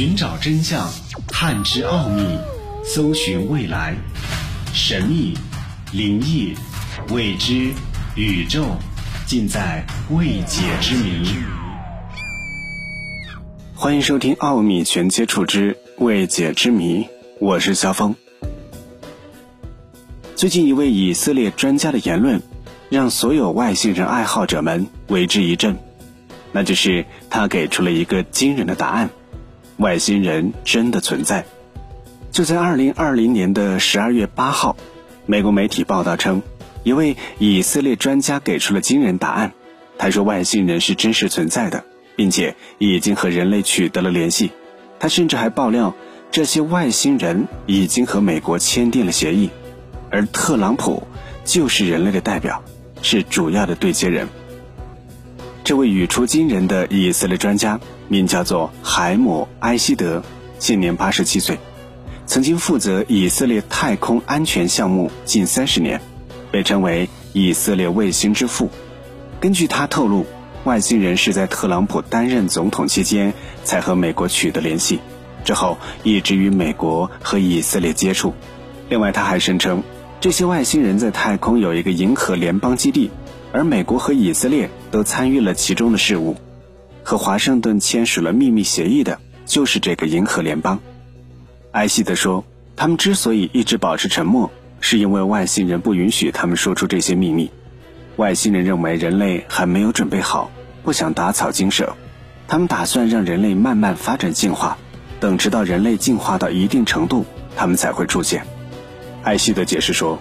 寻找真相，探知奥秘，搜寻未来，神秘、灵异、未知、宇宙，尽在未解之谜。欢迎收听《奥秘全接触之未解之谜》，我是肖峰。最近一位以色列专家的言论，让所有外星人爱好者们为之一振，那就是他给出了一个惊人的答案。外星人真的存在。就在二零二零年的十二月八号，美国媒体报道称，一位以色列专家给出了惊人答案。他说，外星人是真实存在的，并且已经和人类取得了联系。他甚至还爆料，这些外星人已经和美国签订了协议，而特朗普就是人类的代表，是主要的对接人。这位语出惊人的以色列专家名叫做海姆·埃希德，现年八十七岁，曾经负责以色列太空安全项目近三十年，被称为“以色列卫星之父”。根据他透露，外星人是在特朗普担任总统期间才和美国取得联系，之后一直与美国和以色列接触。另外，他还声称，这些外星人在太空有一个银河联邦基地。而美国和以色列都参与了其中的事务，和华盛顿签署了秘密协议的，就是这个银河联邦。埃希德说，他们之所以一直保持沉默，是因为外星人不允许他们说出这些秘密。外星人认为人类还没有准备好，不想打草惊蛇，他们打算让人类慢慢发展进化，等直到人类进化到一定程度，他们才会出现。埃希德解释说，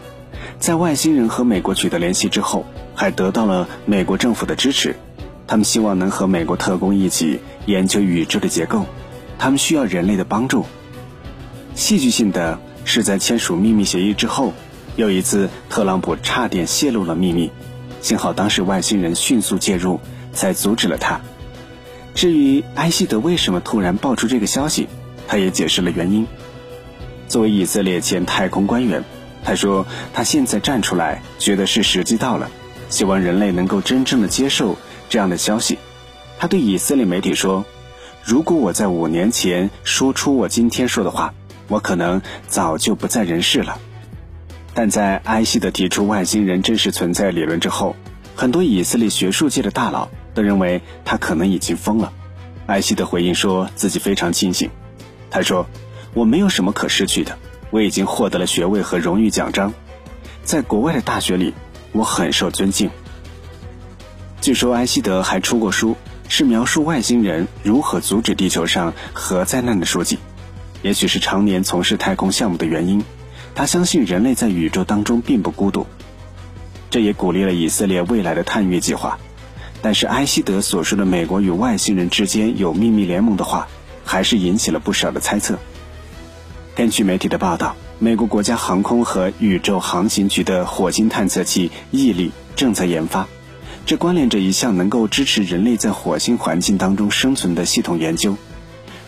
在外星人和美国取得联系之后。还得到了美国政府的支持，他们希望能和美国特工一起研究宇宙的结构，他们需要人类的帮助。戏剧性的是，在签署秘密协议之后，又一次特朗普差点泄露了秘密，幸好当时外星人迅速介入，才阻止了他。至于埃希德为什么突然爆出这个消息，他也解释了原因。作为以色列前太空官员，他说他现在站出来，觉得是时机到了。希望人类能够真正的接受这样的消息。他对以色列媒体说：“如果我在五年前说出我今天说的话，我可能早就不在人世了。”但在埃希德提出外星人真实存在理论之后，很多以色列学术界的大佬都认为他可能已经疯了。埃希德回应说自己非常清醒。他说：“我没有什么可失去的，我已经获得了学位和荣誉奖章，在国外的大学里。”我很受尊敬。据说埃希德还出过书，是描述外星人如何阻止地球上核灾难的书籍。也许是常年从事太空项目的原因，他相信人类在宇宙当中并不孤独。这也鼓励了以色列未来的探月计划。但是埃希德所说的美国与外星人之间有秘密联盟的话，还是引起了不少的猜测。根据媒体的报道。美国国家航空和宇宙航行局的火星探测器毅力正在研发，这关联着一项能够支持人类在火星环境当中生存的系统研究。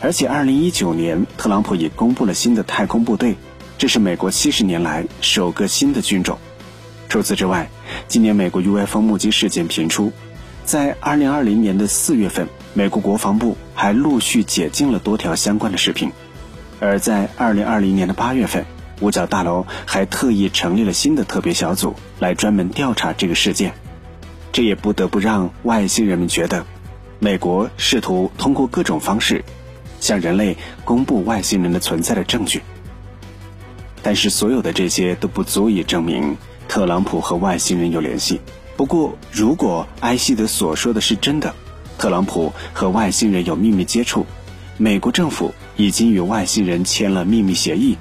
而且，二零一九年，特朗普也公布了新的太空部队，这是美国七十年来首个新的军种。除此之外，今年美国 UFO 目击事件频出，在二零二零年的四月份，美国国防部还陆续解禁了多条相关的视频，而在二零二零年的八月份。五角大楼还特意成立了新的特别小组来专门调查这个事件，这也不得不让外星人们觉得，美国试图通过各种方式向人类公布外星人的存在的证据。但是，所有的这些都不足以证明特朗普和外星人有联系。不过，如果埃希德所说的是真的，特朗普和外星人有秘密接触，美国政府已经与外星人签了秘密协议。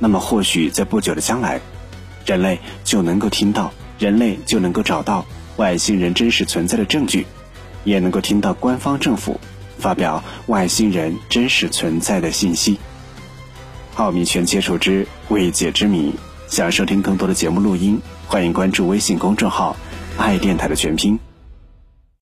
那么，或许在不久的将来，人类就能够听到，人类就能够找到外星人真实存在的证据，也能够听到官方政府发表外星人真实存在的信息。奥秘全接触之未解之谜，想收听更多的节目录音，欢迎关注微信公众号“爱电台”的全拼。